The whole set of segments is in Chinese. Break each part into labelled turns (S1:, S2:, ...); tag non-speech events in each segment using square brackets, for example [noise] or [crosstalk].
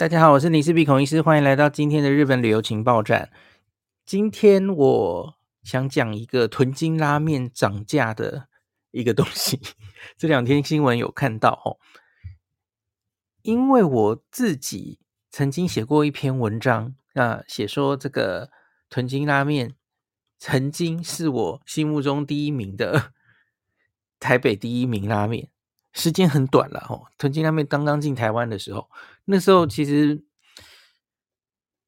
S1: 大家好，我是李氏璧孔医师，欢迎来到今天的日本旅游情报站。今天我想讲一个豚京拉面涨价的一个东西。[laughs] 这两天新闻有看到哦，因为我自己曾经写过一篇文章啊，写说这个豚京拉面曾经是我心目中第一名的 [laughs] 台北第一名拉面。时间很短了哦，屯京拉面刚刚进台湾的时候，那时候其实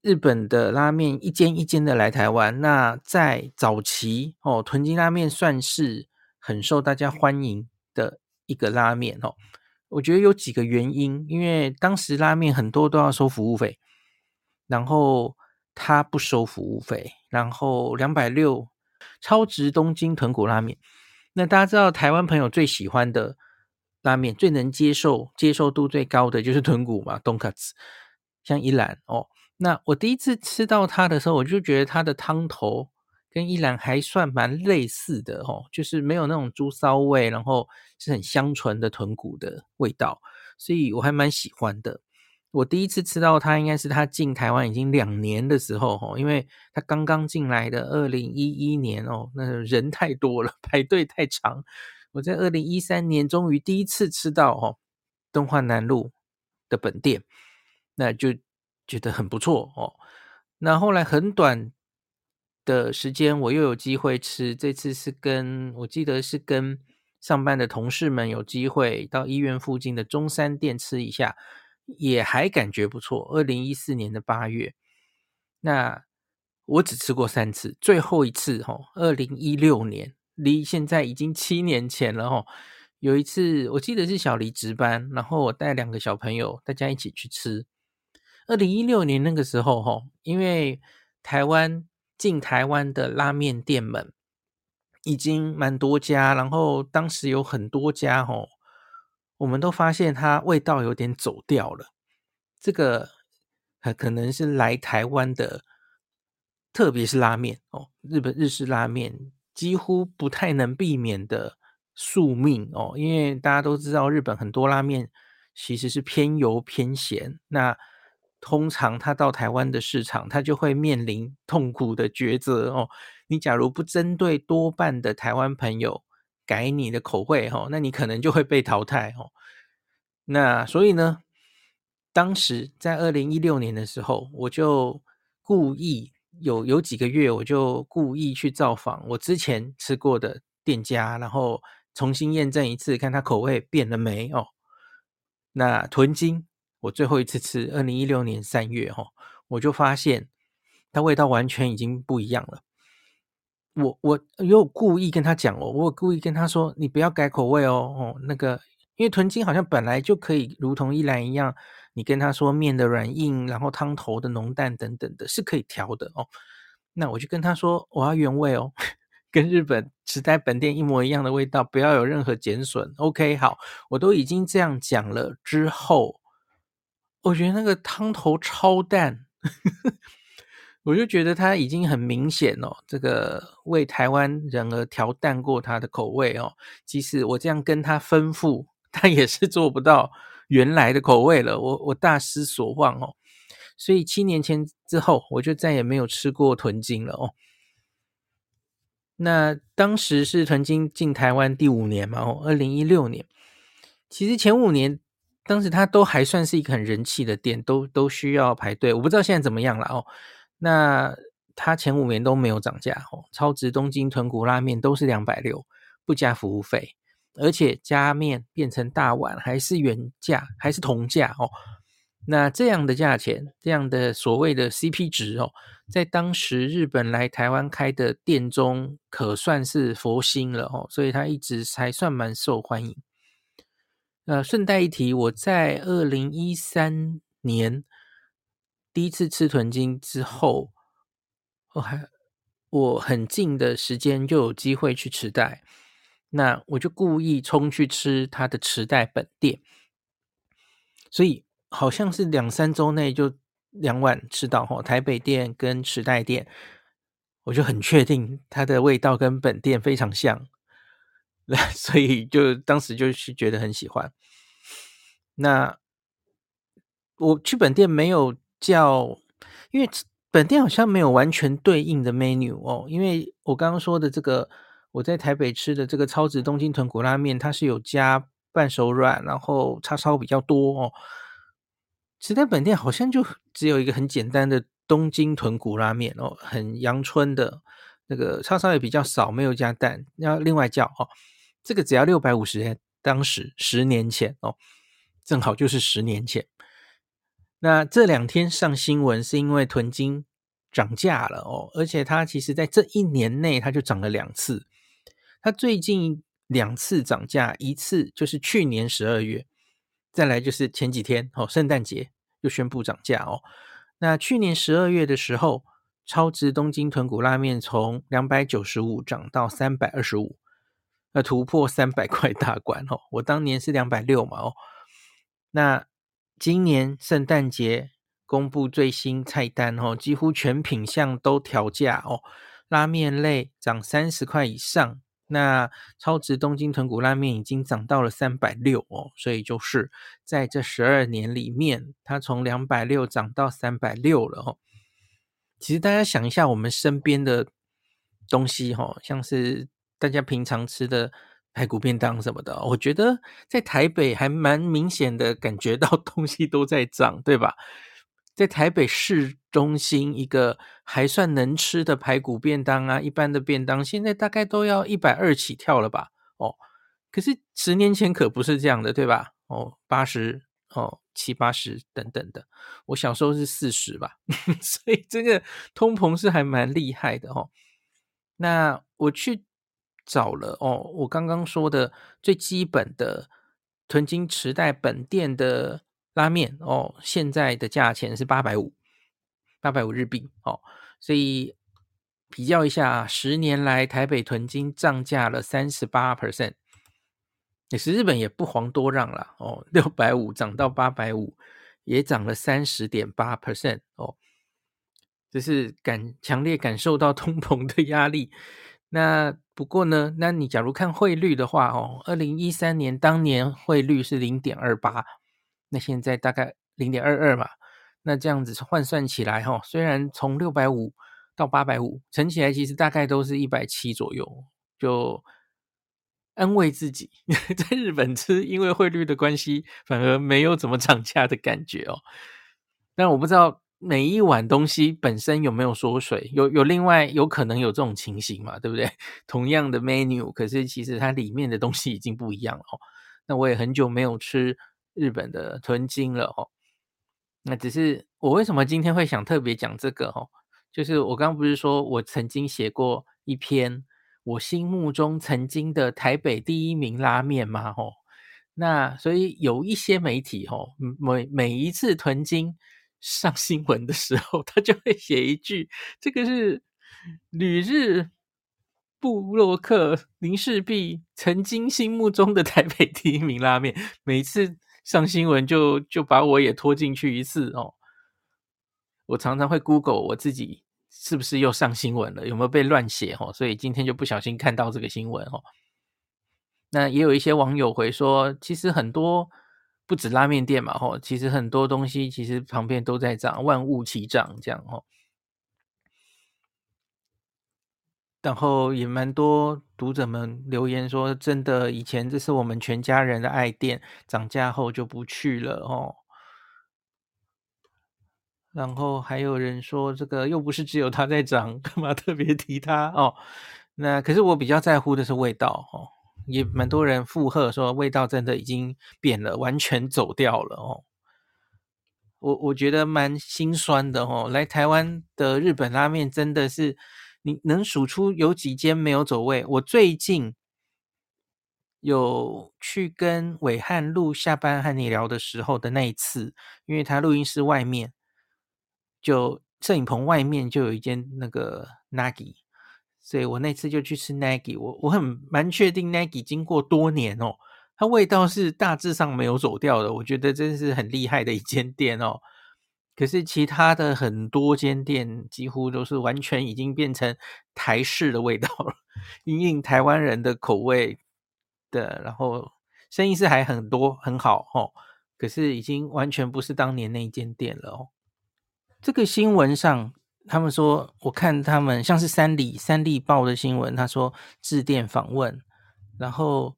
S1: 日本的拉面一间一间的来台湾。那在早期哦，屯京拉面算是很受大家欢迎的一个拉面哦。我觉得有几个原因，因为当时拉面很多都要收服务费，然后他不收服务费，然后两百六超值东京豚骨拉面。那大家知道台湾朋友最喜欢的。拉面最能接受、接受度最高的就是豚骨嘛，东卡兹，像一兰哦。那我第一次吃到它的时候，我就觉得它的汤头跟一兰还算蛮类似的哦，就是没有那种猪骚味，然后是很香醇的豚骨的味道，所以我还蛮喜欢的。我第一次吃到它，应该是它进台湾已经两年的时候哦，因为它刚刚进来的二零一一年哦，那人太多了，[laughs] 排队太长。我在二零一三年终于第一次吃到哦，敦化南路的本店，那就觉得很不错哦。那后来很短的时间，我又有机会吃，这次是跟我记得是跟上班的同事们有机会到医院附近的中山店吃一下，也还感觉不错。二零一四年的八月，那我只吃过三次，最后一次哦，二零一六年。离现在已经七年前了哦，有一次我记得是小黎值班，然后我带两个小朋友，大家一起去吃。二零一六年那个时候哈，因为台湾进台湾的拉面店们已经蛮多家，然后当时有很多家哈，我们都发现它味道有点走掉了。这个很可能是来台湾的，特别是拉面哦，日本日式拉面。几乎不太能避免的宿命哦，因为大家都知道，日本很多拉面其实是偏油偏咸。那通常他到台湾的市场，他就会面临痛苦的抉择哦。你假如不针对多半的台湾朋友改你的口味哦，那你可能就会被淘汰哦。那所以呢，当时在二零一六年的时候，我就故意。有有几个月，我就故意去造访我之前吃过的店家，然后重新验证一次，看他口味变了没哦。那屯京，我最后一次吃，二零一六年三月哦，我就发现它味道完全已经不一样了。我我有故意跟他讲哦，我故意跟他说，你不要改口味哦哦，那个因为屯京好像本来就可以如同一兰一样。你跟他说面的软硬，然后汤头的浓淡等等的，是可以调的哦。那我就跟他说，我要原味哦，[laughs] 跟日本池袋本店一模一样的味道，不要有任何减损。OK，好，我都已经这样讲了之后，我觉得那个汤头超淡，[laughs] 我就觉得他已经很明显哦，这个为台湾人而调淡过他的口味哦。即使我这样跟他吩咐，他也是做不到。原来的口味了，我我大失所望哦，所以七年前之后，我就再也没有吃过豚筋了哦。那当时是屯京进台湾第五年嘛，哦，二零一六年。其实前五年，当时它都还算是一个很人气的店，都都需要排队。我不知道现在怎么样了哦。那它前五年都没有涨价哦，超值东京豚骨拉面都是两百六，不加服务费。而且加面变成大碗还是原价，还是同价哦。那这样的价钱，这样的所谓的 CP 值哦，在当时日本来台湾开的店中可算是佛心了哦。所以它一直还算蛮受欢迎。呃，顺带一提，我在二零一三年第一次吃屯京之后，我还我很近的时间就有机会去池袋。那我就故意冲去吃他的池袋本店，所以好像是两三周内就两碗吃到吼，台北店跟池袋店，我就很确定它的味道跟本店非常像，[laughs] 那所以就当时就是觉得很喜欢。那我去本店没有叫，因为本店好像没有完全对应的 menu 哦。因为我刚刚说的这个，我在台北吃的这个超值东京豚骨拉面，它是有加半熟软，然后叉烧比较多哦。其实在本店好像就 [laughs] 只有一个很简单的东京豚骨拉面哦，很阳春的那个叉烧也比较少，没有加蛋，要另外叫哦。这个只要六百五十元，当时十年前哦。正好就是十年前，那这两天上新闻是因为屯京涨价了哦，而且它其实在这一年内它就涨了两次，它最近两次涨价，一次就是去年十二月，再来就是前几天哦，圣诞节又宣布涨价哦。那去年十二月的时候，超值东京豚骨拉面从两百九十五涨到三百二十五，那突破三百块大关哦。我当年是两百六嘛哦。那今年圣诞节公布最新菜单哦，几乎全品项都调价哦，拉面类涨三十块以上。那超值东京豚骨拉面已经涨到了三百六哦，所以就是在这十二年里面，它从两百六涨到三百六了哦。其实大家想一下，我们身边的东西哈，像是大家平常吃的。排骨便当什么的，我觉得在台北还蛮明显的感觉到东西都在涨，对吧？在台北市中心一个还算能吃的排骨便当啊，一般的便当现在大概都要一百二起跳了吧？哦，可是十年前可不是这样的，对吧？哦，八十哦，七八十等等的，我小时候是四十吧，[laughs] 所以这个通膨是还蛮厉害的哦。那我去。找了哦，我刚刚说的最基本的屯金池袋本店的拉面哦，现在的价钱是八百五，八百五日币哦，所以比较一下，十年来台北屯金涨价了三十八 percent，也是日本也不遑多让了哦，六百五涨到八百五，也涨了三十点八 percent 哦，这是感强烈感受到通膨的压力。那不过呢，那你假如看汇率的话，哦，二零一三年当年汇率是零点二八，那现在大概零点二二嘛，那这样子换算起来，哈，虽然从六百五到八百五乘起来，其实大概都是一百七左右，就安慰自己，[laughs] 在日本吃，因为汇率的关系，反而没有怎么涨价的感觉哦。但我不知道。每一碗东西本身有没有缩水？有有另外有可能有这种情形嘛？对不对？[laughs] 同样的 menu，可是其实它里面的东西已经不一样了哦。那我也很久没有吃日本的豚京了哦。那只是我为什么今天会想特别讲这个哦？就是我刚刚不是说我曾经写过一篇我心目中曾经的台北第一名拉面吗？哦，那所以有一些媒体哦，每每一次豚京。上新闻的时候，[laughs] 他就会写一句：“这个是旅日布洛克林氏璧曾经心目中的台北第一名拉面。”每次上新闻就就把我也拖进去一次哦。我常常会 Google 我自己是不是又上新闻了，有没有被乱写哦？所以今天就不小心看到这个新闻哦。那也有一些网友回说，其实很多。不止拉面店嘛，吼，其实很多东西其实旁边都在涨，万物齐涨这样吼。然后也蛮多读者们留言说，真的，以前这是我们全家人的爱店，涨价后就不去了哦。然后还有人说，这个又不是只有它在涨，干嘛特别提它哦？那可是我比较在乎的是味道哦。也蛮多人附和说，味道真的已经变了，完全走掉了哦。我我觉得蛮心酸的哦。来台湾的日本拉面真的是，你能数出有几间没有走位？我最近有去跟暐瀚录下班和你聊的时候的那一次，因为他录音室外面就摄影棚外面就有一间那个 Nagi。所以我那次就去吃 Nagi，我我很蛮确定 Nagi 经过多年哦，它味道是大致上没有走掉的，我觉得真是很厉害的一间店哦。可是其他的很多间店几乎都是完全已经变成台式的味道了，因应台湾人的口味的，然后生意是还很多很好哦，可是已经完全不是当年那间店了哦。这个新闻上，他们说，我看他们像是三立三立报的新闻，他说致电访问，然后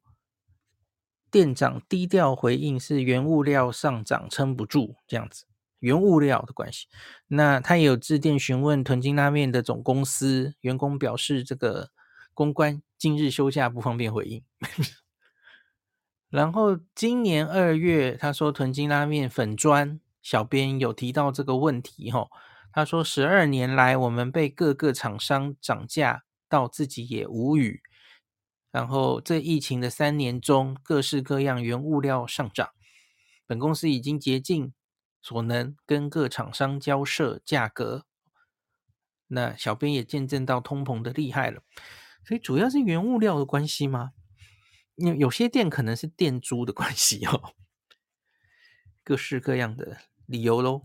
S1: 店长低调回应是原物料上涨撑不住这样子，原物料的关系。那他也有致电询问屯京拉面的总公司，员工表示这个公关今日休假，不方便回应。[laughs] 然后今年二月，他说屯京拉面粉砖小编有提到这个问题，吼，他说十二年来我们被各个厂商涨价到自己也无语。然后这疫情的三年中，各式各样原物料上涨，本公司已经竭尽所能跟各厂商交涉价格。那小编也见证到通膨的厉害了，所以主要是原物料的关系吗？有有些店可能是店租的关系哦，各式各样的理由喽。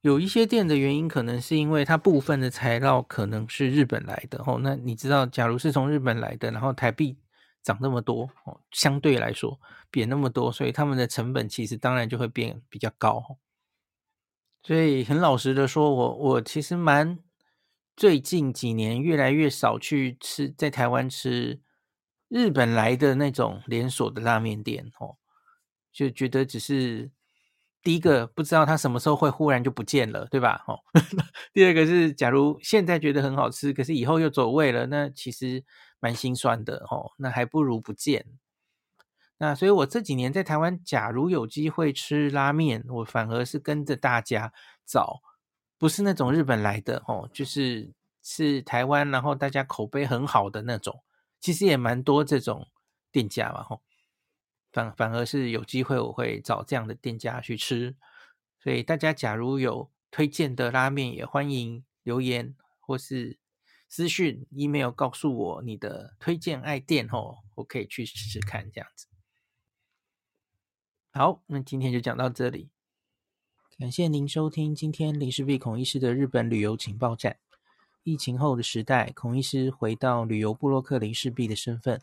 S1: 有一些店的原因可能是因为它部分的材料可能是日本来的哦。那你知道，假如是从日本来的，然后台币涨那么多哦，相对来说贬那么多，所以他们的成本其实当然就会变比较高。所以很老实的说，我我其实蛮最近几年越来越少去吃在台湾吃。日本来的那种连锁的拉面店，哦，就觉得只是第一个不知道它什么时候会忽然就不见了，对吧？哦，[laughs] 第二个是，假如现在觉得很好吃，可是以后又走味了，那其实蛮心酸的，哦，那还不如不见。那所以我这几年在台湾，假如有机会吃拉面，我反而是跟着大家找，不是那种日本来的，哦，就是是台湾，然后大家口碑很好的那种。其实也蛮多这种店家嘛，吼，反反而是有机会我会找这样的店家去吃，所以大家假如有推荐的拉面，也欢迎留言或是私讯 email 告诉我你的推荐爱店，吼，我可以去试试看这样子。好，那今天就讲到这里，感谢您收听今天林氏璧孔医师的日本旅游情报站。疫情后的时代，孔医师回到旅游部落客林氏璧的身份，